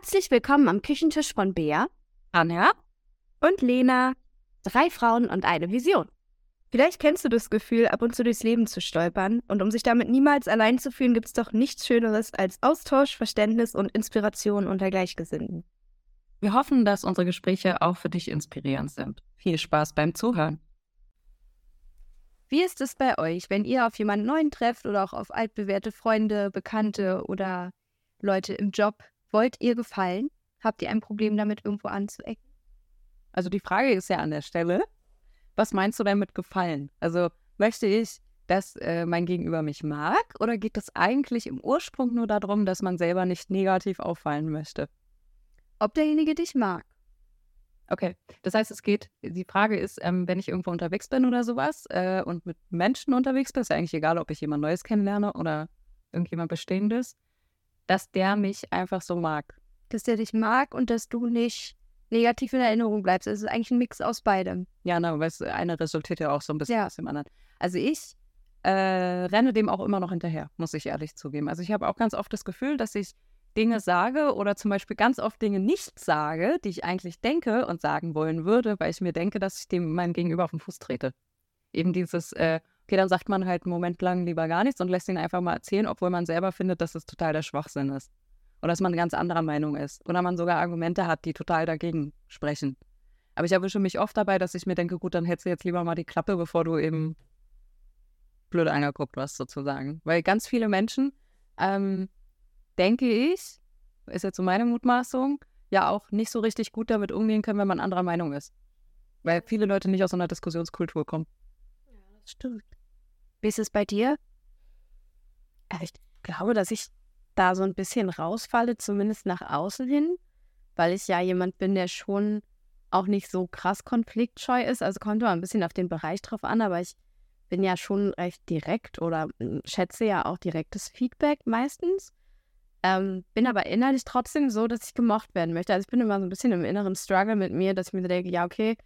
Herzlich willkommen am Küchentisch von Bea Anja und Lena. Drei Frauen und eine Vision. Vielleicht kennst du das Gefühl, ab und zu durchs Leben zu stolpern. Und um sich damit niemals allein zu fühlen, gibt es doch nichts Schöneres als Austausch, Verständnis und Inspiration unter Gleichgesinnten. Wir hoffen, dass unsere Gespräche auch für dich inspirierend sind. Viel Spaß beim Zuhören. Wie ist es bei euch, wenn ihr auf jemanden neuen trefft oder auch auf altbewährte Freunde, Bekannte oder Leute im Job? Wollt ihr gefallen? Habt ihr ein Problem damit, irgendwo anzuecken? Also die Frage ist ja an der Stelle, was meinst du denn mit gefallen? Also möchte ich, dass äh, mein Gegenüber mich mag oder geht es eigentlich im Ursprung nur darum, dass man selber nicht negativ auffallen möchte? Ob derjenige dich mag. Okay, das heißt, es geht, die Frage ist, ähm, wenn ich irgendwo unterwegs bin oder sowas äh, und mit Menschen unterwegs bin, ist ja eigentlich egal, ob ich jemand Neues kennenlerne oder irgendjemand Bestehendes, dass der mich einfach so mag. Dass der dich mag und dass du nicht negativ in Erinnerung bleibst. Es ist eigentlich ein Mix aus beidem. Ja, na, weil eine resultiert ja auch so ein bisschen ja. aus dem anderen. Also ich äh, renne dem auch immer noch hinterher, muss ich ehrlich zugeben. Also ich habe auch ganz oft das Gefühl, dass ich Dinge sage oder zum Beispiel ganz oft Dinge nicht sage, die ich eigentlich denke und sagen wollen würde, weil ich mir denke, dass ich dem meinem Gegenüber auf den Fuß trete. Eben dieses, äh, okay, dann sagt man halt einen Moment lang lieber gar nichts und lässt ihn einfach mal erzählen, obwohl man selber findet, dass es total der Schwachsinn ist. Oder dass man ganz anderer Meinung ist. Oder man sogar Argumente hat, die total dagegen sprechen. Aber ich erwische mich oft dabei, dass ich mir denke, gut, dann hättest du jetzt lieber mal die Klappe, bevor du eben blöd angeguckt wirst, sozusagen. Weil ganz viele Menschen, ähm, denke ich, ist jetzt so meine Mutmaßung, ja auch nicht so richtig gut damit umgehen können, wenn man anderer Meinung ist. Weil viele Leute nicht aus so einer Diskussionskultur kommen. Ja, das stimmt. Wie ist es bei dir? Also ich glaube, dass ich da so ein bisschen rausfalle, zumindest nach außen hin, weil ich ja jemand bin, der schon auch nicht so krass konfliktscheu ist. Also kommt immer ein bisschen auf den Bereich drauf an, aber ich bin ja schon recht direkt oder hm, schätze ja auch direktes Feedback meistens. Ähm, bin aber innerlich trotzdem so, dass ich gemocht werden möchte. Also ich bin immer so ein bisschen im inneren Struggle mit mir, dass ich mir denke, ja, okay,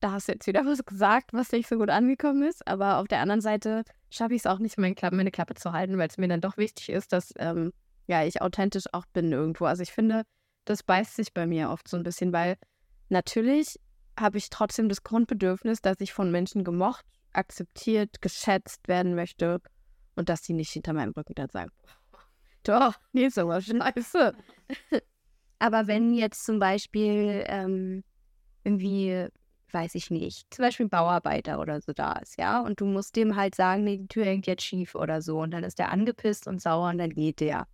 da hast du jetzt wieder was gesagt, was nicht so gut angekommen ist. Aber auf der anderen Seite schaffe ich es auch nicht, meine Klappe, meine Klappe zu halten, weil es mir dann doch wichtig ist, dass ähm, ja, ich authentisch auch bin irgendwo. Also ich finde, das beißt sich bei mir oft so ein bisschen, weil natürlich habe ich trotzdem das Grundbedürfnis, dass ich von Menschen gemocht, akzeptiert, geschätzt werden möchte und dass sie nicht hinter meinem Rücken dann sagen, doch, nee, ist aber scheiße. aber wenn jetzt zum Beispiel ähm, irgendwie weiß ich nicht, zum Beispiel ein Bauarbeiter oder so da ist, ja, und du musst dem halt sagen, nee, die Tür hängt jetzt schief oder so, und dann ist der angepisst und sauer und dann geht der,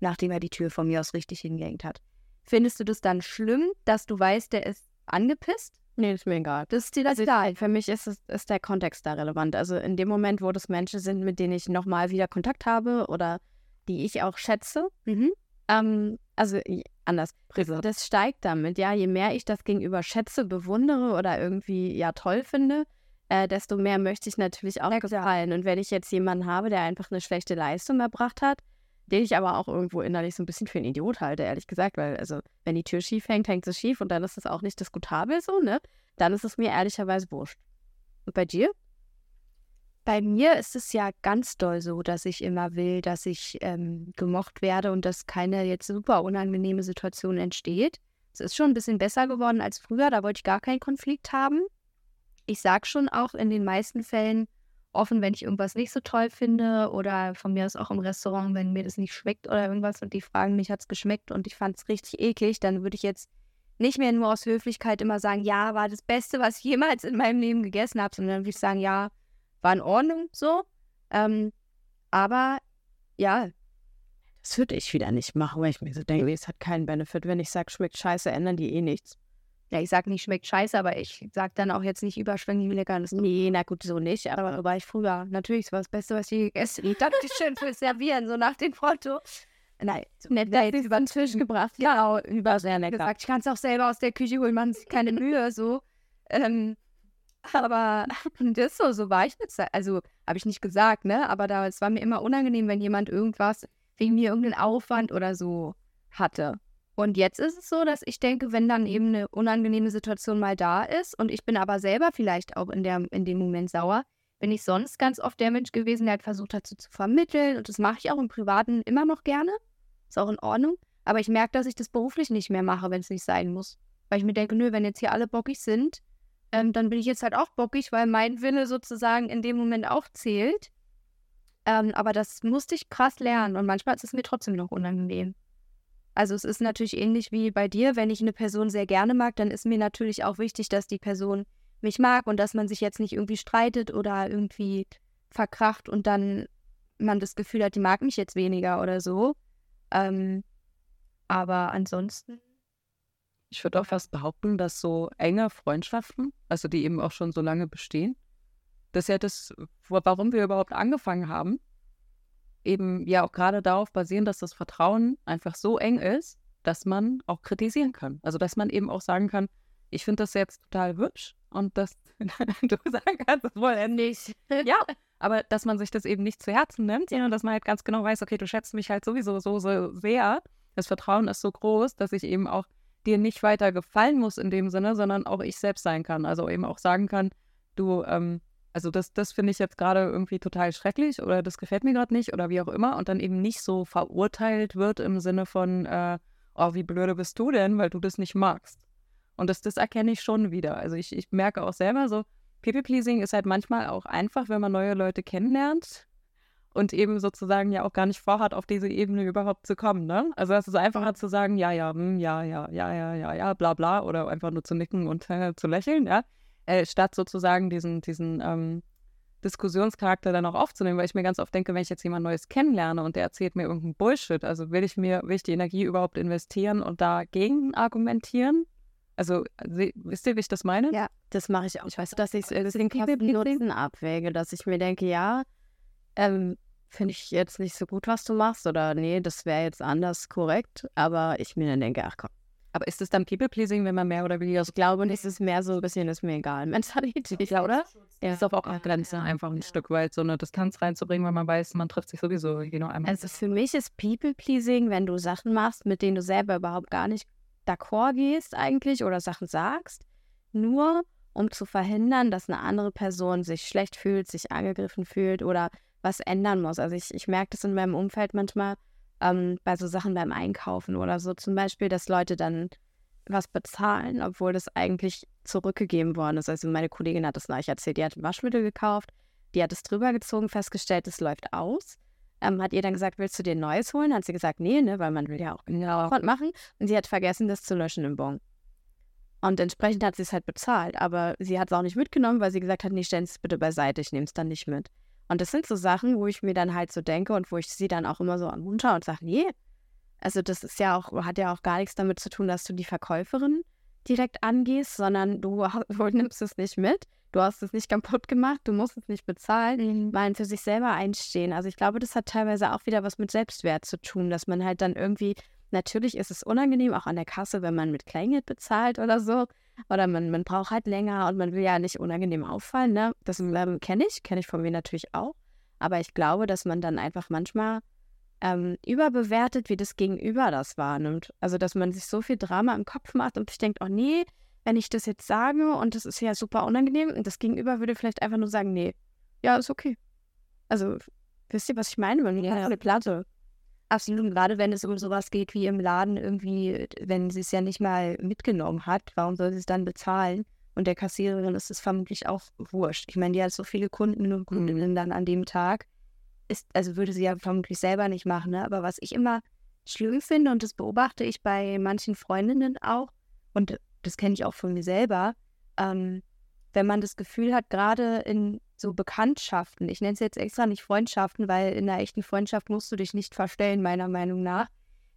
nachdem er die Tür von mir aus richtig hingehängt hat. Findest du das dann schlimm, dass du weißt, der ist angepisst? Nee, ist mir egal. Das ist dir das also egal. Für mich ist, es, ist der Kontext da relevant. Also in dem Moment, wo das Menschen sind, mit denen ich nochmal wieder Kontakt habe oder die ich auch schätze, mhm. ähm, also anders. Präsent. Das steigt damit, ja. Je mehr ich das gegenüber schätze, bewundere oder irgendwie ja toll finde, äh, desto mehr möchte ich natürlich auch gefallen. Und wenn ich jetzt jemanden habe, der einfach eine schlechte Leistung erbracht hat, den ich aber auch irgendwo innerlich so ein bisschen für einen Idiot halte, ehrlich gesagt, weil, also, wenn die Tür schief hängt, hängt sie schief und dann ist es auch nicht diskutabel so, ne? Dann ist es mir ehrlicherweise wurscht. Und bei dir? Bei mir ist es ja ganz doll so, dass ich immer will, dass ich ähm, gemocht werde und dass keine jetzt super unangenehme Situation entsteht. Es ist schon ein bisschen besser geworden als früher, da wollte ich gar keinen Konflikt haben. Ich sage schon auch in den meisten Fällen offen, wenn ich irgendwas nicht so toll finde oder von mir aus auch im Restaurant, wenn mir das nicht schmeckt oder irgendwas und die fragen mich, hat es geschmeckt und ich fand es richtig eklig, dann würde ich jetzt nicht mehr nur aus Höflichkeit immer sagen, ja, war das Beste, was ich jemals in meinem Leben gegessen habe, sondern würde ich sagen, ja, war in Ordnung so. Ähm, aber ja, das würde ich wieder nicht machen, weil ich mir so denke, es hat keinen Benefit. Wenn ich sage, schmeckt scheiße, ändern die eh nichts. Ja, ich sage nicht, schmeckt scheiße, aber ich sage dann auch jetzt nicht überschwänglich, wie lecker das ist. Nee, na gut, so nicht. Aber war ich früher. Natürlich, es war das Beste, was ich gegessen habe. Dankeschön fürs Servieren, so nach dem Foto. Nein, so nett, da jetzt über den Tisch gebracht. Ja, genau, über sehr lecker. Gesagt, ich kann es auch selber aus der Küche holen, man sich keine Mühe, so. Ähm, aber das so, so war ich nicht. Also habe ich nicht gesagt, ne? Aber da, es war mir immer unangenehm, wenn jemand irgendwas wegen mir irgendeinen Aufwand oder so hatte. Und jetzt ist es so, dass ich denke, wenn dann eben eine unangenehme Situation mal da ist und ich bin aber selber vielleicht auch in, der, in dem Moment sauer, bin ich sonst ganz oft der Mensch gewesen, der halt versucht hat, zu vermitteln. Und das mache ich auch im Privaten immer noch gerne. Ist auch in Ordnung. Aber ich merke, dass ich das beruflich nicht mehr mache, wenn es nicht sein muss. Weil ich mir denke, nö, wenn jetzt hier alle bockig sind, ähm, dann bin ich jetzt halt auch bockig, weil mein Wille sozusagen in dem Moment auch zählt. Ähm, aber das musste ich krass lernen und manchmal ist es mir trotzdem noch unangenehm. Also es ist natürlich ähnlich wie bei dir, wenn ich eine Person sehr gerne mag, dann ist mir natürlich auch wichtig, dass die Person mich mag und dass man sich jetzt nicht irgendwie streitet oder irgendwie verkracht und dann man das Gefühl hat, die mag mich jetzt weniger oder so. Ähm, aber ansonsten. Ich würde auch fast behaupten, dass so enge Freundschaften, also die eben auch schon so lange bestehen, das ist ja das, warum wir überhaupt angefangen haben, eben ja auch gerade darauf basieren, dass das Vertrauen einfach so eng ist, dass man auch kritisieren kann. Also dass man eben auch sagen kann, ich finde das jetzt total hübsch und dass du sagen kannst, das wohl nicht. ja, aber dass man sich das eben nicht zu Herzen nimmt, sondern dass man halt ganz genau weiß, okay, du schätzt mich halt sowieso so, so sehr. Das Vertrauen ist so groß, dass ich eben auch dir nicht weiter gefallen muss in dem Sinne, sondern auch ich selbst sein kann. Also eben auch sagen kann, du, ähm, also das, das finde ich jetzt gerade irgendwie total schrecklich oder das gefällt mir gerade nicht oder wie auch immer und dann eben nicht so verurteilt wird im Sinne von, äh, oh, wie blöde bist du denn, weil du das nicht magst. Und das, das erkenne ich schon wieder. Also ich, ich merke auch selber so, People-Pleasing ist halt manchmal auch einfach, wenn man neue Leute kennenlernt und eben sozusagen ja auch gar nicht vorhat, auf diese Ebene überhaupt zu kommen. Ne? Also es ist einfacher zu sagen, ja, ja, hm, ja, ja, ja, ja, ja, ja, bla bla oder einfach nur zu nicken und äh, zu lächeln, ja äh, statt sozusagen diesen, diesen ähm, Diskussionscharakter dann auch aufzunehmen, weil ich mir ganz oft denke, wenn ich jetzt jemand Neues kennenlerne und der erzählt mir irgendeinen Bullshit, also will ich mir, will ich die Energie überhaupt investieren und dagegen argumentieren? Also, wisst ihr, wie ich das meine? Ja, das mache ich auch. Ich weiß, dass ich es den Nutzen abwäge, dass ich mir denke, ja, ähm, finde ich jetzt nicht so gut, was du machst, oder nee, das wäre jetzt anders korrekt, aber ich mir dann denke, ach komm, aber ist es dann People-Pleasing, wenn man mehr oder weniger so Ich glaube, es ist mehr so ein bisschen, ist mir egal. Mentalität, ja, oder? Ja. Ist doch auch eine Grenze, einfach ein Stück weit so eine Distanz reinzubringen, weil man weiß, man trifft sich sowieso genau einmal. Also für mich ist People-Pleasing, wenn du Sachen machst, mit denen du selber überhaupt gar nicht d'accord gehst eigentlich oder Sachen sagst, nur um zu verhindern, dass eine andere Person sich schlecht fühlt, sich angegriffen fühlt oder was ändern muss. Also ich, ich merke das in meinem Umfeld manchmal, ähm, bei so Sachen beim Einkaufen oder so. Zum Beispiel, dass Leute dann was bezahlen, obwohl das eigentlich zurückgegeben worden ist. Also meine Kollegin hat das gleich erzählt. Die hat Waschmittel gekauft, die hat es drüber gezogen, festgestellt, es läuft aus. Ähm, hat ihr dann gesagt, willst du dir ein neues holen? Hat sie gesagt, nee, ne, weil man will ja auch genau machen. Und sie hat vergessen, das zu löschen im Bon. Und entsprechend hat sie es halt bezahlt. Aber sie hat es auch nicht mitgenommen, weil sie gesagt hat, nee, stellen Sie es bitte beiseite, ich nehme es dann nicht mit. Und das sind so Sachen, wo ich mir dann halt so denke und wo ich sie dann auch immer so ermunter und sage, nee, also das ist ja auch, hat ja auch gar nichts damit zu tun, dass du die Verkäuferin direkt angehst, sondern du, du nimmst es nicht mit, du hast es nicht kaputt gemacht, du musst es nicht bezahlen, mhm. mal für sich selber einstehen. Also ich glaube, das hat teilweise auch wieder was mit Selbstwert zu tun, dass man halt dann irgendwie, natürlich ist es unangenehm, auch an der Kasse, wenn man mit Kleingeld bezahlt oder so, oder man, man braucht halt länger und man will ja nicht unangenehm auffallen. Ne? Das ähm, kenne ich, kenne ich von mir natürlich auch. Aber ich glaube, dass man dann einfach manchmal ähm, überbewertet, wie das Gegenüber das wahrnimmt. Also, dass man sich so viel Drama im Kopf macht und sich denkt, oh nee, wenn ich das jetzt sage und das ist ja super unangenehm und das Gegenüber würde vielleicht einfach nur sagen, nee, ja, ist okay. Also, wisst ihr, was ich meine? Man ja, eine Platte. Absolut, gerade wenn es um sowas geht wie im Laden irgendwie, wenn sie es ja nicht mal mitgenommen hat, warum soll sie es dann bezahlen? Und der Kassiererin ist es vermutlich auch wurscht. Ich meine, die hat so viele Kunden und Kundinnen dann an dem Tag. Ist, also würde sie ja vermutlich selber nicht machen. Ne? Aber was ich immer schlimm finde, und das beobachte ich bei manchen Freundinnen auch, und das kenne ich auch von mir selber, ähm, wenn man das Gefühl hat, gerade in so Bekanntschaften, ich nenne es jetzt extra nicht Freundschaften, weil in einer echten Freundschaft musst du dich nicht verstellen, meiner Meinung nach.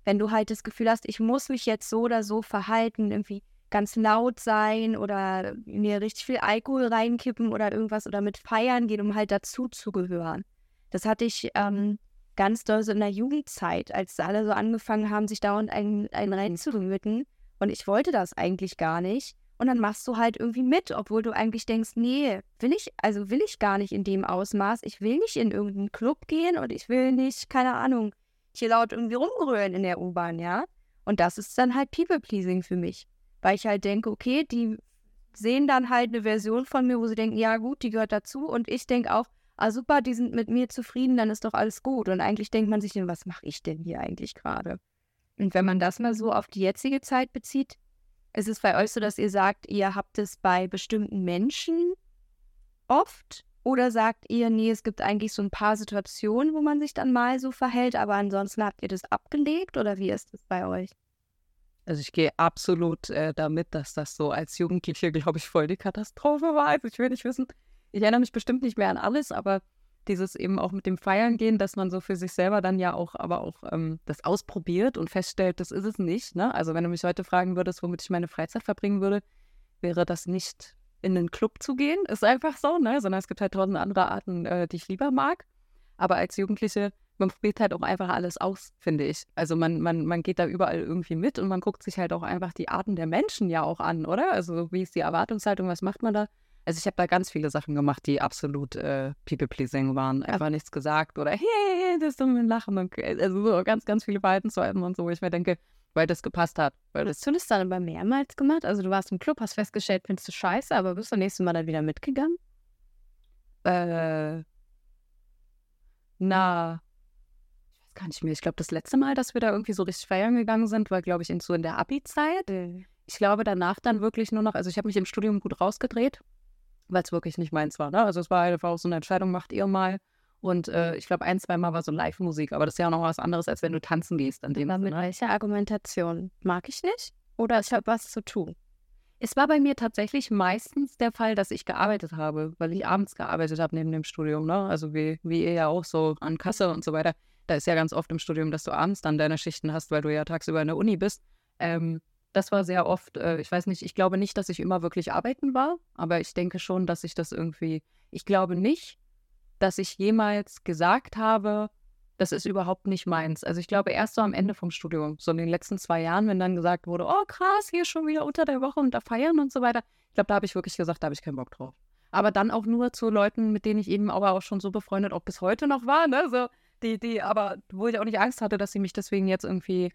Wenn du halt das Gefühl hast, ich muss mich jetzt so oder so verhalten, irgendwie ganz laut sein oder mir richtig viel Alkohol reinkippen oder irgendwas oder mit feiern gehen, um halt dazu zu gehören. Das hatte ich ähm, ganz doll so in der Jugendzeit, als alle so angefangen haben, sich dauernd einen, einen reinzurüten. Und ich wollte das eigentlich gar nicht. Und dann machst du halt irgendwie mit, obwohl du eigentlich denkst, nee, will ich, also will ich gar nicht in dem Ausmaß. Ich will nicht in irgendeinen Club gehen und ich will nicht, keine Ahnung, hier laut irgendwie rumgrölen in der U-Bahn, ja. Und das ist dann halt People-Pleasing für mich. Weil ich halt denke, okay, die sehen dann halt eine Version von mir, wo sie denken, ja gut, die gehört dazu. Und ich denke auch, ah super, die sind mit mir zufrieden, dann ist doch alles gut. Und eigentlich denkt man sich, was mache ich denn hier eigentlich gerade? Und wenn man das mal so auf die jetzige Zeit bezieht, ist es bei euch so, dass ihr sagt, ihr habt es bei bestimmten Menschen oft? Oder sagt ihr, nee, es gibt eigentlich so ein paar Situationen, wo man sich dann mal so verhält, aber ansonsten habt ihr das abgelegt? Oder wie ist das bei euch? Also ich gehe absolut äh, damit, dass das so als Jugendliche, glaube ich, voll die Katastrophe war. Also ich will nicht wissen, ich erinnere mich bestimmt nicht mehr an alles, aber dieses eben auch mit dem Feiern gehen, dass man so für sich selber dann ja auch, aber auch ähm, das ausprobiert und feststellt, das ist es nicht. Ne? Also wenn du mich heute fragen würdest, womit ich meine Freizeit verbringen würde, wäre das nicht in einen Club zu gehen, ist einfach so, ne? Sondern es gibt halt tausend andere Arten, äh, die ich lieber mag. Aber als Jugendliche, man probiert halt auch einfach alles aus, finde ich. Also man, man, man geht da überall irgendwie mit und man guckt sich halt auch einfach die Arten der Menschen ja auch an, oder? Also wie ist die Erwartungshaltung, was macht man da? Also ich habe da ganz viele Sachen gemacht, die absolut äh, people-pleasing waren. Einfach nichts gesagt oder hey, das ist dumm Lachen. Und, also so ganz, ganz viele Verhaltensweisen und so, wo ich mir denke, weil das gepasst hat. Weil Hast du das dann aber mehrmals gemacht? Also du warst im Club, hast festgestellt, findest du scheiße, aber bist du nächstes Mal dann wieder mitgegangen? Äh, na, ich weiß gar nicht mehr. Ich glaube, das letzte Mal, dass wir da irgendwie so richtig feiern gegangen sind, war, glaube ich, in, so in der Abi-Zeit. Mhm. Ich glaube, danach dann wirklich nur noch, also ich habe mich im Studium gut rausgedreht weil es wirklich nicht meins war. Ne? Also es war einfach auch so eine Entscheidung, macht ihr mal. Und äh, ich glaube, ein, zwei Mal war so Live-Musik, aber das ist ja auch noch was anderes, als wenn du tanzen gehst. An dem aber mit welcher Argumentation? Mag ich nicht? Oder ich habe was zu tun? Es war bei mir tatsächlich meistens der Fall, dass ich gearbeitet habe, weil ich abends gearbeitet habe neben dem Studium. Ne? Also wie, wie ihr ja auch so an Kasse und so weiter. Da ist ja ganz oft im Studium, dass du abends dann deine Schichten hast, weil du ja tagsüber in der Uni bist. Ähm, das war sehr oft, äh, ich weiß nicht, ich glaube nicht, dass ich immer wirklich arbeiten war, aber ich denke schon, dass ich das irgendwie, ich glaube nicht, dass ich jemals gesagt habe, das ist überhaupt nicht meins. Also ich glaube erst so am Ende vom Studium, so in den letzten zwei Jahren, wenn dann gesagt wurde, oh krass, hier schon wieder unter der Woche und da feiern und so weiter. Ich glaube, da habe ich wirklich gesagt, da habe ich keinen Bock drauf. Aber dann auch nur zu Leuten, mit denen ich eben aber auch schon so befreundet auch bis heute noch war, ne? So, die, die, aber wo ich auch nicht Angst hatte, dass sie mich deswegen jetzt irgendwie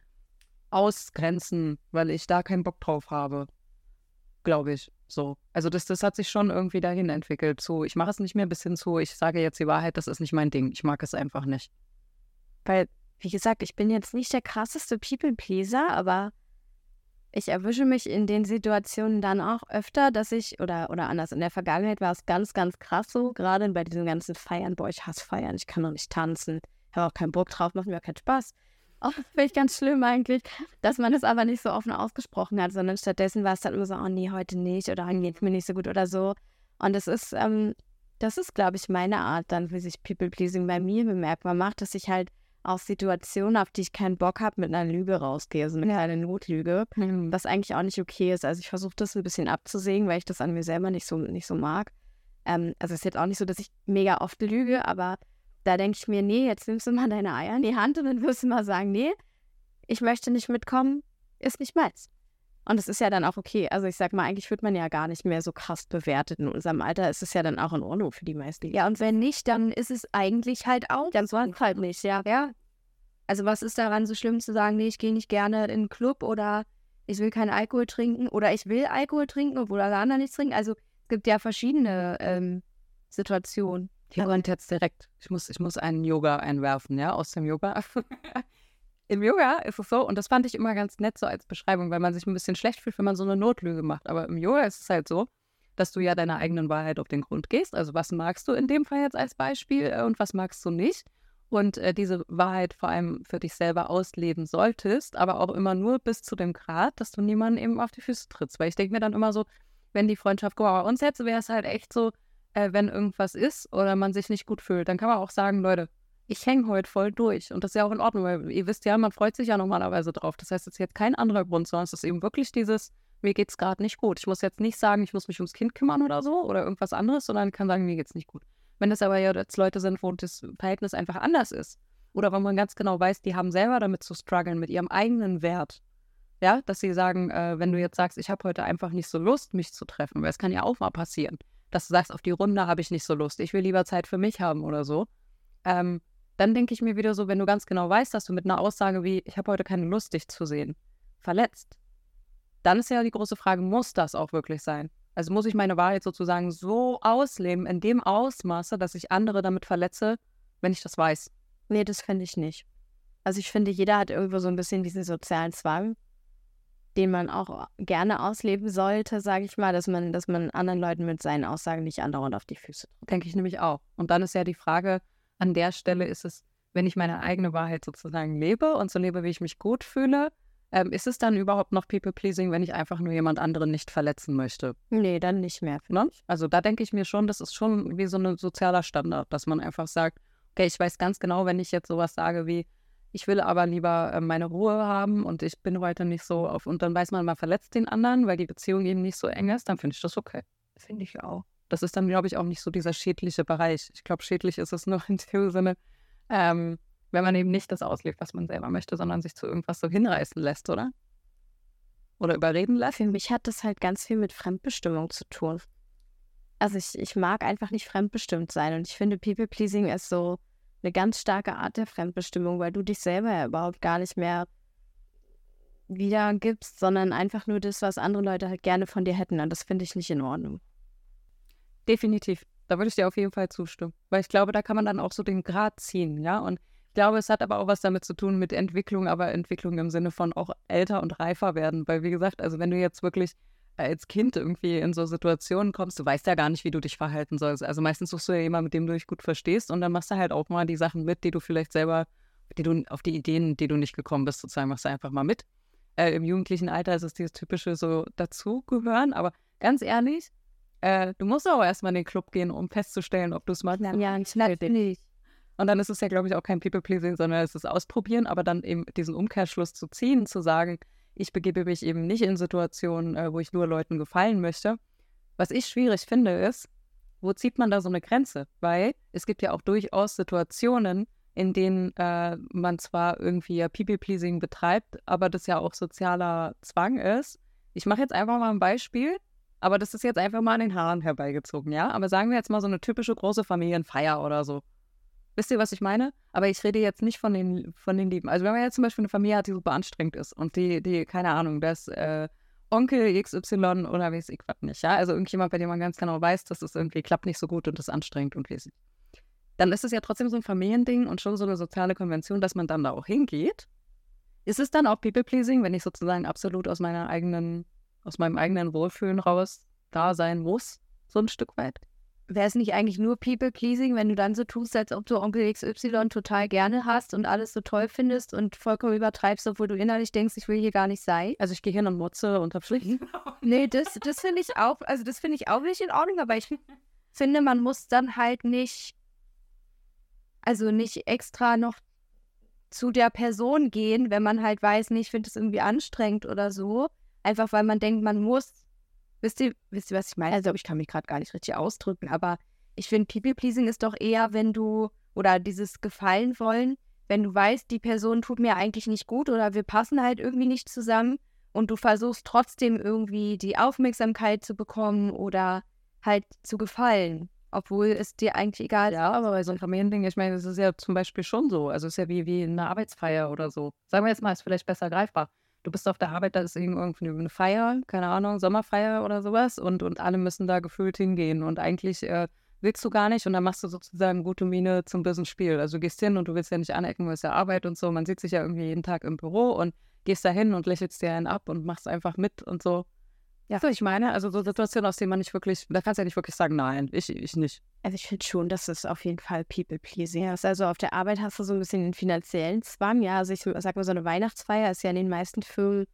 ausgrenzen, weil ich da keinen Bock drauf habe. Glaube ich. So. Also das, das hat sich schon irgendwie dahin entwickelt. So, ich mache es nicht mehr bis hin zu, ich sage jetzt die Wahrheit, das ist nicht mein Ding. Ich mag es einfach nicht. Weil, wie gesagt, ich bin jetzt nicht der krasseste People-Pleaser, aber ich erwische mich in den Situationen dann auch öfter, dass ich, oder, oder anders, in der Vergangenheit war es ganz, ganz krass so, gerade bei diesen ganzen Feiern, boah, ich hasse Feiern, ich kann noch nicht tanzen, habe auch keinen Bock drauf, macht mir auch keinen Spaß. Oh, finde ich ganz schlimm eigentlich, dass man es aber nicht so offen ausgesprochen hat, sondern stattdessen war es dann immer so, oh nee, heute nicht oder heute geht mir nicht so gut oder so. Und das ist, ähm, das ist, glaube ich, meine Art dann, wie sich People-Pleasing bei mir bemerkbar macht, dass ich halt aus Situationen, auf die ich keinen Bock habe, mit einer Lüge rausgehe, also mit einer Notlüge, mhm. was eigentlich auch nicht okay ist. Also ich versuche das ein bisschen abzusägen, weil ich das an mir selber nicht so, nicht so mag. Ähm, also es ist jetzt auch nicht so, dass ich mega oft lüge, aber da denke ich mir, nee, jetzt nimmst du mal deine Eier in die Hand und dann wirst du mal sagen, nee, ich möchte nicht mitkommen, ist nicht meins. Und das ist ja dann auch okay. Also ich sag mal, eigentlich wird man ja gar nicht mehr so krass bewertet. In unserem Alter ist es ja dann auch in Ordnung für die meisten. Ja, und wenn nicht, dann ist es eigentlich halt auch. Dann soll es halt nicht, ja. Ja. Also was ist daran so schlimm zu sagen, nee, ich gehe nicht gerne in einen Club oder ich will keinen Alkohol trinken oder ich will Alkohol trinken, obwohl alle anderen nichts trinken. Also es gibt ja verschiedene ähm, Situationen. Hier kommt jetzt direkt, ich muss, ich muss einen Yoga einwerfen, ja, aus dem Yoga. Im Yoga ist es so, und das fand ich immer ganz nett so als Beschreibung, weil man sich ein bisschen schlecht fühlt, wenn man so eine Notlüge macht. Aber im Yoga ist es halt so, dass du ja deiner eigenen Wahrheit auf den Grund gehst. Also was magst du in dem Fall jetzt als Beispiel äh, und was magst du nicht? Und äh, diese Wahrheit vor allem für dich selber ausleben solltest, aber auch immer nur bis zu dem Grad, dass du niemanden eben auf die Füße trittst. Weil ich denke mir dann immer so, wenn die Freundschaft, bei uns jetzt wäre es halt echt so, äh, wenn irgendwas ist oder man sich nicht gut fühlt, dann kann man auch sagen, Leute, ich hänge heute voll durch. Und das ist ja auch in Ordnung, weil ihr wisst ja, man freut sich ja normalerweise drauf. Das heißt, es ist jetzt kein anderer Grund, sondern es ist eben wirklich dieses, mir geht es gerade nicht gut. Ich muss jetzt nicht sagen, ich muss mich ums Kind kümmern oder so oder irgendwas anderes, sondern kann sagen, mir geht es nicht gut. Wenn das aber ja jetzt Leute sind, wo das Verhältnis einfach anders ist, oder wenn man ganz genau weiß, die haben selber damit zu strugglen, mit ihrem eigenen Wert, ja, dass sie sagen, äh, wenn du jetzt sagst, ich habe heute einfach nicht so Lust, mich zu treffen, weil es kann ja auch mal passieren, dass du sagst, auf die Runde habe ich nicht so Lust, ich will lieber Zeit für mich haben oder so, ähm, dann denke ich mir wieder so, wenn du ganz genau weißt, dass du mit einer Aussage wie, ich habe heute keine Lust, dich zu sehen, verletzt, dann ist ja die große Frage, muss das auch wirklich sein? Also muss ich meine Wahrheit sozusagen so ausleben, in dem Ausmaße, dass ich andere damit verletze, wenn ich das weiß? Nee, das fände ich nicht. Also ich finde, jeder hat irgendwo so ein bisschen diesen sozialen Zwang, den man auch gerne ausleben sollte, sage ich mal, dass man, dass man anderen Leuten mit seinen Aussagen nicht andauernd auf die Füße tritt. Denke ich nämlich auch. Und dann ist ja die Frage, an der Stelle ist es, wenn ich meine eigene Wahrheit sozusagen lebe und so lebe, wie ich mich gut fühle, ähm, ist es dann überhaupt noch People-Pleasing, wenn ich einfach nur jemand anderen nicht verletzen möchte? Nee, dann nicht mehr. Ne? Also da denke ich mir schon, das ist schon wie so ein sozialer Standard, dass man einfach sagt, okay, ich weiß ganz genau, wenn ich jetzt sowas sage wie, ich will aber lieber äh, meine Ruhe haben und ich bin heute nicht so auf, und dann weiß man, man verletzt den anderen, weil die Beziehung eben nicht so eng ist, dann finde ich das okay. Finde ich auch. Das ist dann, glaube ich, auch nicht so dieser schädliche Bereich. Ich glaube, schädlich ist es nur in dem Sinne, ähm, wenn man eben nicht das auslebt, was man selber möchte, sondern sich zu irgendwas so hinreißen lässt, oder? Oder überreden lässt. Für mich hat das halt ganz viel mit Fremdbestimmung zu tun. Also ich, ich mag einfach nicht fremdbestimmt sein und ich finde People-Pleasing ist so eine ganz starke Art der Fremdbestimmung, weil du dich selber ja überhaupt gar nicht mehr wiedergibst, sondern einfach nur das, was andere Leute halt gerne von dir hätten und das finde ich nicht in Ordnung. Definitiv. Da würde ich dir auf jeden Fall zustimmen. Weil ich glaube, da kann man dann auch so den Grad ziehen, ja. Und ich glaube, es hat aber auch was damit zu tun mit Entwicklung, aber Entwicklung im Sinne von auch älter und reifer werden. Weil, wie gesagt, also wenn du jetzt wirklich als Kind irgendwie in so Situationen kommst, du weißt ja gar nicht, wie du dich verhalten sollst. Also meistens suchst du ja jemanden, mit dem du dich gut verstehst und dann machst du halt auch mal die Sachen mit, die du vielleicht selber, die du auf die Ideen, die du nicht gekommen bist, sozusagen, machst du einfach mal mit. Äh, Im jugendlichen Alter ist es dieses typische so dazugehören, aber ganz ehrlich, äh, du musst auch erstmal in den Club gehen, um festzustellen, ob du es magst. Ja, natürlich. Und dann ist es ja, glaube ich, auch kein People-Pleasing, sondern es ist Ausprobieren, aber dann eben diesen Umkehrschluss zu ziehen, zu sagen, ich begebe mich eben nicht in Situationen, äh, wo ich nur Leuten gefallen möchte. Was ich schwierig finde, ist, wo zieht man da so eine Grenze? Weil es gibt ja auch durchaus Situationen, in denen äh, man zwar irgendwie ja People-Pleasing betreibt, aber das ja auch sozialer Zwang ist. Ich mache jetzt einfach mal ein Beispiel, aber das ist jetzt einfach mal an den Haaren herbeigezogen, ja? Aber sagen wir jetzt mal so eine typische große Familienfeier oder so. Wisst ihr, was ich meine? Aber ich rede jetzt nicht von den, von den Lieben. Also wenn man jetzt zum Beispiel eine Familie hat, die super anstrengend ist und die, die keine Ahnung, das äh, Onkel XY oder weiß ich was nicht, ja? Also irgendjemand, bei dem man ganz genau weiß, dass es irgendwie klappt nicht so gut und ist anstrengend und weiß Dann ist es ja trotzdem so ein Familiending und schon so eine soziale Konvention, dass man dann da auch hingeht. Ist es dann auch People-Pleasing, wenn ich sozusagen absolut aus meiner eigenen, aus meinem eigenen Wohlfühlen raus da sein muss, so ein Stück weit? Wäre es nicht eigentlich nur People-Pleasing, wenn du dann so tust, als ob du Onkel XY total gerne hast und alles so toll findest und vollkommen übertreibst, obwohl du innerlich denkst, ich will hier gar nicht sein? Also ich gehe hin und motze und hab Pflicht. nee, das, das finde ich auch, also das finde ich auch nicht in Ordnung, aber ich finde, man muss dann halt nicht, also nicht extra noch zu der Person gehen, wenn man halt weiß, nee, ich finde es irgendwie anstrengend oder so. Einfach weil man denkt, man muss Wisst ihr, wisst ihr, was ich meine? Also, ich kann mich gerade gar nicht richtig ausdrücken, aber ich finde, People-Pleasing ist doch eher, wenn du, oder dieses Gefallen wollen, wenn du weißt, die Person tut mir eigentlich nicht gut oder wir passen halt irgendwie nicht zusammen und du versuchst trotzdem irgendwie die Aufmerksamkeit zu bekommen oder halt zu gefallen, obwohl es dir eigentlich egal ist. Ja, aber bei so einem Familiending, ich meine, das ist ja zum Beispiel schon so. Also es ist ja wie, wie eine Arbeitsfeier oder so. Sagen wir jetzt mal, ist vielleicht besser greifbar du bist auf der Arbeit, da ist irgendwie eine Feier, keine Ahnung, Sommerfeier oder sowas und, und alle müssen da gefühlt hingehen und eigentlich äh, willst du gar nicht und dann machst du sozusagen gute Miene zum bösen Spiel. Also du gehst hin und du willst ja nicht anecken, weil es ja Arbeit und so. Man sieht sich ja irgendwie jeden Tag im Büro und gehst da hin und lächelst dir einen ab und machst einfach mit und so. Ja. So, ich meine, also so Situationen, aus denen man nicht wirklich, da kannst du ja nicht wirklich sagen, nein, ich, ich nicht. Also ich finde schon, dass es auf jeden Fall People-Pleasing ist. Also auf der Arbeit hast du so ein bisschen den finanziellen Zwang. Ja, also ich sag mal, so eine Weihnachtsfeier ist ja in den meisten Firmen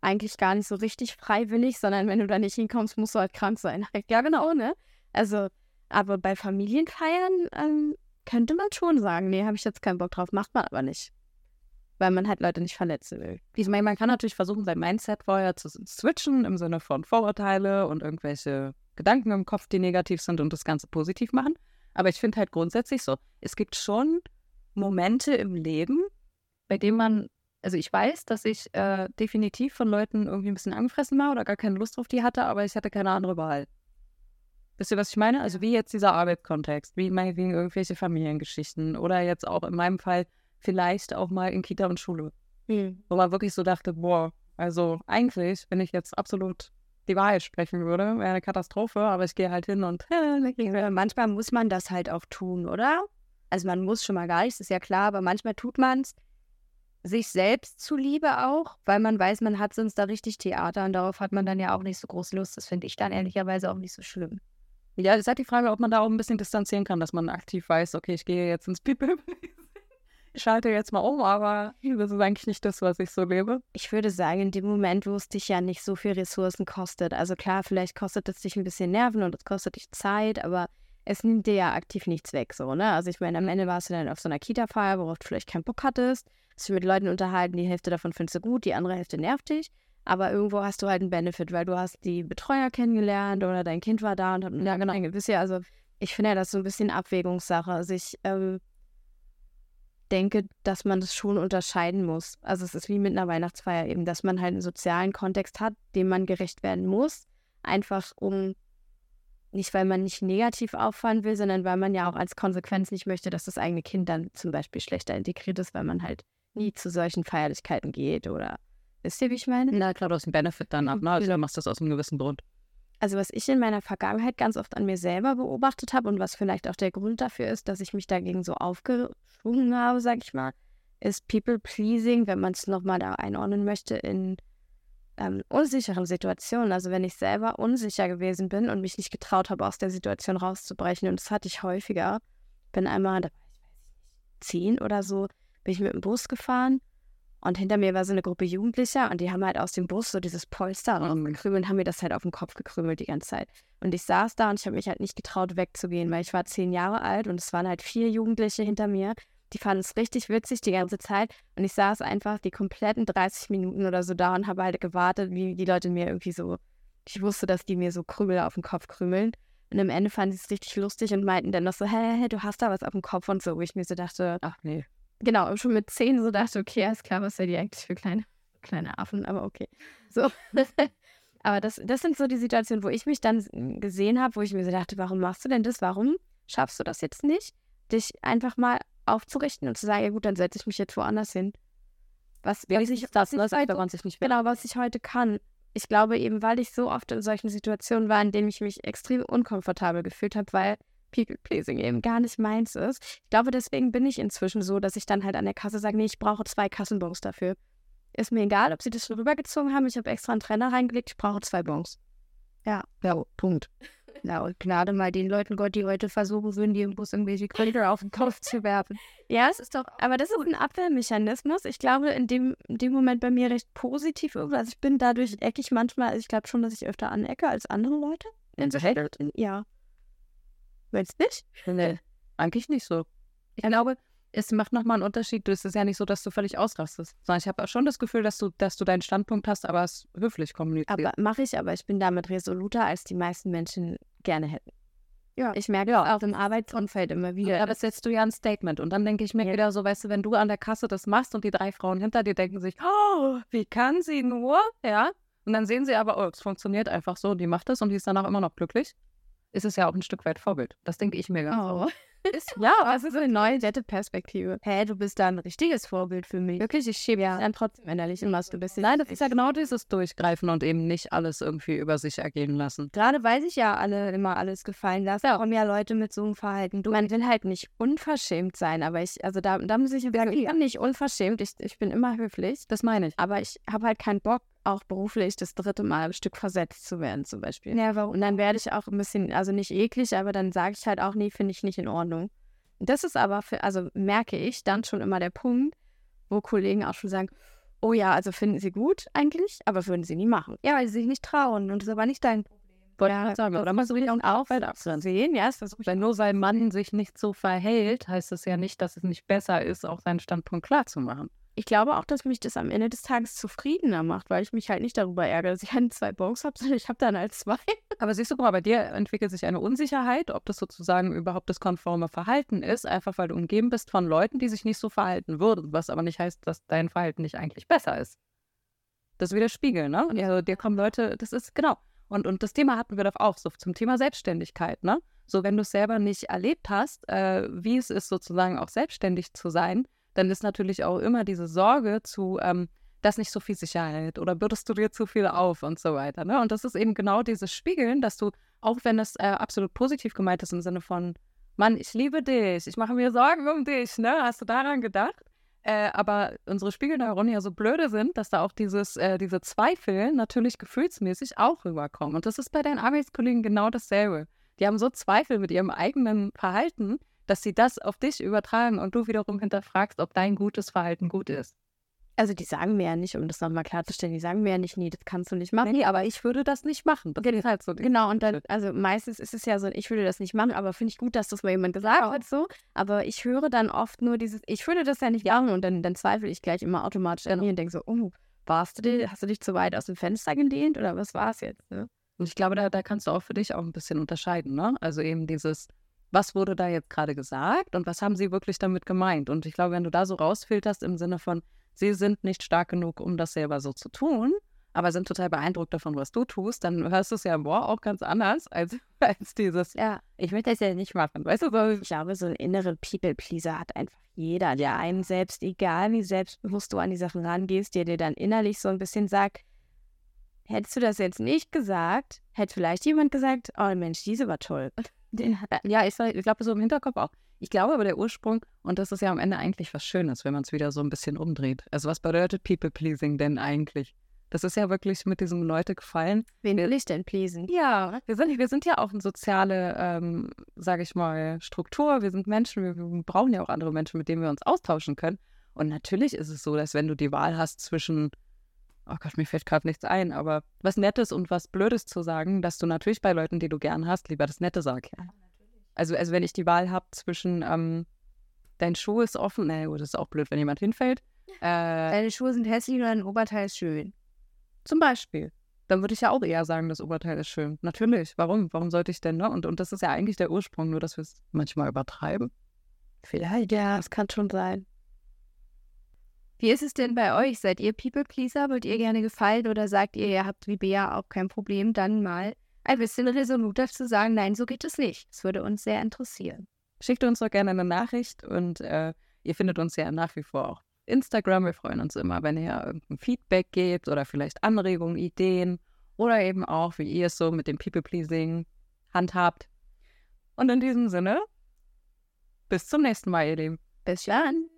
eigentlich gar nicht so richtig freiwillig, sondern wenn du da nicht hinkommst, musst du halt krank sein. Ja, genau, ne? Also, aber bei Familienfeiern ähm, könnte man schon sagen, nee, habe ich jetzt keinen Bock drauf, macht man aber nicht weil man halt Leute nicht verletzen will. Ich meine, man kann natürlich versuchen, sein Mindset vorher zu switchen im Sinne von Vorurteile und irgendwelche Gedanken im Kopf, die negativ sind und das Ganze positiv machen. Aber ich finde halt grundsätzlich so, es gibt schon Momente im Leben, bei denen man, also ich weiß, dass ich äh, definitiv von Leuten irgendwie ein bisschen angefressen war oder gar keine Lust drauf die hatte, aber ich hatte keine andere Wahl. Wisst ihr, was ich meine? Also wie jetzt dieser Arbeitskontext, wie meinetwegen irgendwelche Familiengeschichten oder jetzt auch in meinem Fall vielleicht auch mal in Kita und Schule. Mhm. Wo man wirklich so dachte, boah, also eigentlich, wenn ich jetzt absolut die Wahrheit sprechen würde, wäre eine Katastrophe, aber ich gehe halt hin und manchmal muss man das halt auch tun, oder? Also man muss schon mal gar nichts, ist ja klar, aber manchmal tut man es, sich selbst zuliebe auch, weil man weiß, man hat sonst da richtig Theater und darauf hat man dann ja auch nicht so große Lust. Das finde ich dann ehrlicherweise auch nicht so schlimm. Ja, es ist halt die Frage, ob man da auch ein bisschen distanzieren kann, dass man aktiv weiß, okay, ich gehe jetzt ins People. Ich schalte jetzt mal um, aber das ist eigentlich nicht das, was ich so lebe. Ich würde sagen, in dem Moment, wo es dich ja nicht so viel Ressourcen kostet, also klar, vielleicht kostet es dich ein bisschen Nerven und es kostet dich Zeit, aber es nimmt dir ja aktiv nichts weg, so, ne? Also ich meine, am Ende warst du dann auf so einer Kita-Feier, worauf du vielleicht keinen Bock hattest, hast du mit Leuten unterhalten, die Hälfte davon findest du gut, die andere Hälfte nervt dich aber irgendwo hast du halt einen Benefit, weil du hast die Betreuer kennengelernt oder dein Kind war da und hat, ja genau, also ich finde ja, das ist so ein bisschen Abwägungssache. Also ich ähm, denke, dass man das schon unterscheiden muss. Also es ist wie mit einer Weihnachtsfeier eben, dass man halt einen sozialen Kontext hat, dem man gerecht werden muss, einfach um nicht, weil man nicht negativ auffallen will, sondern weil man ja auch als Konsequenz nicht möchte, dass das eigene Kind dann zum Beispiel schlechter integriert ist, weil man halt nie zu solchen Feierlichkeiten geht oder Wisst ihr, wie ich meine? Na klar, du hast einen Benefit dann ab, ne? Also du machst das aus einem gewissen Grund. Also was ich in meiner Vergangenheit ganz oft an mir selber beobachtet habe und was vielleicht auch der Grund dafür ist, dass ich mich dagegen so aufgeschwungen habe, sag ich mal, ist People-Pleasing, wenn man es nochmal da einordnen möchte, in ähm, unsicheren Situationen. Also wenn ich selber unsicher gewesen bin und mich nicht getraut habe, aus der Situation rauszubrechen. Und das hatte ich häufiger. Bin einmal, da war ich, zehn oder so, bin ich mit dem Bus gefahren und hinter mir war so eine Gruppe Jugendlicher und die haben halt aus dem Bus so dieses Polster rumgekrümelt und haben mir das halt auf den Kopf gekrümelt die ganze Zeit. Und ich saß da und ich habe mich halt nicht getraut, wegzugehen, weil ich war zehn Jahre alt und es waren halt vier Jugendliche hinter mir. Die fanden es richtig witzig die ganze Zeit. Und ich saß einfach die kompletten 30 Minuten oder so da und habe halt gewartet, wie die Leute mir irgendwie so. Ich wusste, dass die mir so Krümel auf den Kopf krümeln. Und am Ende fanden sie es richtig lustig und meinten dann noch so, hä, hä, du hast da was auf dem Kopf und so, wo ich mir so dachte, ach nee, genau, schon mit zehn so dachte, okay, alles klar, was seid ihr eigentlich für kleine, kleine Affen, aber okay. So. aber das, das sind so die Situationen, wo ich mich dann gesehen habe, wo ich mir so dachte, warum machst du denn das? Warum schaffst du das jetzt nicht, dich einfach mal aufzurichten und zu sagen, ja gut, dann setze ich mich jetzt woanders hin. Was, ja, ich, das, was ich heute, sich nicht genau, was ich heute kann. Ich glaube eben, weil ich so oft in solchen Situationen war, in denen ich mich extrem unkomfortabel gefühlt habe, weil People-Pleasing eben gar nicht meins ist. Ich glaube, deswegen bin ich inzwischen so, dass ich dann halt an der Kasse sage, nee, ich brauche zwei Kassenbons dafür. Ist mir egal, ob sie das schon rübergezogen haben. Ich habe extra einen Trenner reingelegt, ich brauche zwei Bons. Ja, ja, Punkt. Ja, und Gnade mal den Leuten Gott, die heute versuchen würden, die im Bus irgendwelche Kräuter auf den Kopf zu werfen. Ja, es ist doch, aber das ist ein Abwehrmechanismus. Ich glaube, in dem, in dem Moment bei mir recht positiv. Also ich bin dadurch eckig manchmal, also ich glaube schon, dass ich öfter anecke als andere Leute. In so Ja. Du nicht? Nee, eigentlich nicht so. Ich glaube, es macht nochmal einen Unterschied. Es ist ja nicht so, dass du völlig ausrastest, sondern ich habe schon das Gefühl, dass du, dass du deinen Standpunkt hast, aber es höflich kommunizierst. Aber mache ich, aber ich bin damit resoluter, als die meisten Menschen gerne hätten. Ja. Ich merke ja. auch im Arbeitsumfeld immer wieder. Ja, aber setzt du ja ein Statement. Und dann denke ich mir ja. wieder so, weißt du, wenn du an der Kasse das machst und die drei Frauen hinter dir denken sich, oh, wie kann sie nur? Ja. Und dann sehen sie aber, oh, es funktioniert einfach so, die macht das und die ist danach immer noch glücklich ist es ja auch ein Stück weit Vorbild. Das denke ich mir ganz oh. Ist, ja, das ist eine neue nette Perspektive. Hä, du bist da ein richtiges Vorbild für mich. Wirklich, ich schiebe ja. dann trotzdem innerlich in was du bist. Nein, das ist ja genau dieses Durchgreifen und eben nicht alles irgendwie über sich ergehen lassen. Gerade weil sich ja alle immer alles gefallen lassen, ja. kommen ja Leute mit so einem Verhalten. Du, man will halt nicht unverschämt sein, aber ich, also da, da muss ich sagen, ich bin nicht unverschämt, ich, ich bin immer höflich. Das meine ich. Aber ich habe halt keinen Bock, auch beruflich das dritte Mal ein Stück versetzt zu werden, zum Beispiel. Ja, warum? Und dann werde ich auch ein bisschen, also nicht eklig, aber dann sage ich halt auch, nee, finde ich nicht in Ordnung. Das ist aber, für, also merke ich, dann schon immer der Punkt, wo Kollegen auch schon sagen, oh ja, also finden sie gut eigentlich, aber würden sie nie machen. Ja, weil sie sich nicht trauen und das ist aber nicht dein Problem. Ja, sagen, oder man soll auch Aufwand sehen, ja, ist Wenn nur sein Mann sich nicht so verhält, heißt das ja nicht, dass es nicht besser ist, auch seinen Standpunkt klar zu machen ich glaube auch, dass mich das am Ende des Tages zufriedener macht, weil ich mich halt nicht darüber ärgere, dass ich keine zwei Bonks habe, sondern ich habe dann halt zwei. Aber siehst du, guck mal, bei dir entwickelt sich eine Unsicherheit, ob das sozusagen überhaupt das konforme Verhalten ist, einfach weil du umgeben bist von Leuten, die sich nicht so verhalten würden, was aber nicht heißt, dass dein Verhalten nicht eigentlich besser ist. Das widerspiegeln, ne? Also dir kommen Leute, das ist, genau. Und, und das Thema hatten wir doch auch so zum Thema Selbstständigkeit, ne? So, wenn du es selber nicht erlebt hast, äh, wie es ist, sozusagen auch selbstständig zu sein, dann ist natürlich auch immer diese Sorge zu, ähm, das nicht so viel Sicherheit oder bürdest du dir zu viel auf und so weiter. Ne? Und das ist eben genau dieses Spiegeln, dass du, auch wenn es äh, absolut positiv gemeint ist im Sinne von, Mann, ich liebe dich, ich mache mir Sorgen um dich, ne? Hast du daran gedacht? Äh, aber unsere Spiegelneuronen ja so blöde sind, dass da auch dieses, äh, diese Zweifel natürlich gefühlsmäßig auch rüberkommen. Und das ist bei deinen Arbeitskollegen genau dasselbe. Die haben so Zweifel mit ihrem eigenen Verhalten, dass sie das auf dich übertragen und du wiederum hinterfragst, ob dein gutes Verhalten gut ist. Also die sagen mir ja nicht, um das nochmal klarzustellen, die sagen mir ja nicht, nee, das kannst du nicht machen. Nee, aber ich würde das nicht machen. Das ist halt so. Genau, und dann, also meistens ist es ja so, ich würde das nicht machen, aber finde ich gut, dass das mal jemand gesagt hat so. Aber ich höre dann oft nur dieses, ich würde das ja nicht machen und dann, dann zweifle ich gleich immer automatisch an mir und denke so, oh, warst du dir, hast du dich zu weit aus dem Fenster gelehnt oder was war es jetzt? Ne? Und ich glaube, da, da kannst du auch für dich auch ein bisschen unterscheiden, ne? Also eben dieses, was wurde da jetzt gerade gesagt und was haben sie wirklich damit gemeint? Und ich glaube, wenn du da so rausfilterst im Sinne von, sie sind nicht stark genug, um das selber so zu tun, aber sind total beeindruckt davon, was du tust, dann hörst du es ja im Ohr auch ganz anders als, als dieses, ja, ich will das ja nicht machen. Weißt du, so, ich glaube, so einen inneren People-Pleaser hat einfach jeder, der einem selbst, egal wie selbstbewusst du an die Sachen rangehst, der dir dann innerlich so ein bisschen sagt, hättest du das jetzt nicht gesagt, hätte vielleicht jemand gesagt, oh Mensch, diese war toll. Ja, ich, ich glaube so im Hinterkopf auch. Ich glaube aber der Ursprung, und das ist ja am Ende eigentlich was Schönes, wenn man es wieder so ein bisschen umdreht. Also was bedeutet People-Pleasing denn eigentlich? Das ist ja wirklich mit diesem Leute gefallen. Wen will ich denn pleasen? Ja, wir sind, wir sind ja auch eine soziale, ähm, sage ich mal, Struktur. Wir sind Menschen, wir, wir brauchen ja auch andere Menschen, mit denen wir uns austauschen können. Und natürlich ist es so, dass wenn du die Wahl hast zwischen, oh Gott, mir fällt gerade nichts ein, aber was Nettes und was Blödes zu sagen, dass du natürlich bei Leuten, die du gern hast, lieber das Nette sagst. Ja. Also, also wenn ich die Wahl habe zwischen ähm, dein Schuh ist offen, na gut, das ist auch blöd, wenn jemand hinfällt. Äh, Deine Schuhe sind hässlich und dein Oberteil ist schön. Zum Beispiel. Dann würde ich ja auch eher sagen, das Oberteil ist schön. Natürlich. Warum? Warum sollte ich denn, ne? Und, und das ist ja eigentlich der Ursprung, nur dass wir es manchmal übertreiben. Vielleicht, ja, das kann schon sein. Wie ist es denn bei euch? Seid ihr People-Pleaser? Wollt ihr gerne gefallen oder sagt ihr, ihr habt wie Bea auch kein Problem, dann mal ein bisschen resoluter zu sagen, nein, so geht es nicht. Das würde uns sehr interessieren. Schickt uns doch gerne eine Nachricht und äh, ihr findet uns ja nach wie vor auch Instagram. Wir freuen uns immer, wenn ihr irgendein Feedback gebt oder vielleicht Anregungen, Ideen oder eben auch, wie ihr es so mit dem People-Pleasing handhabt. Und in diesem Sinne, bis zum nächsten Mal, ihr Lieben. Bis dann.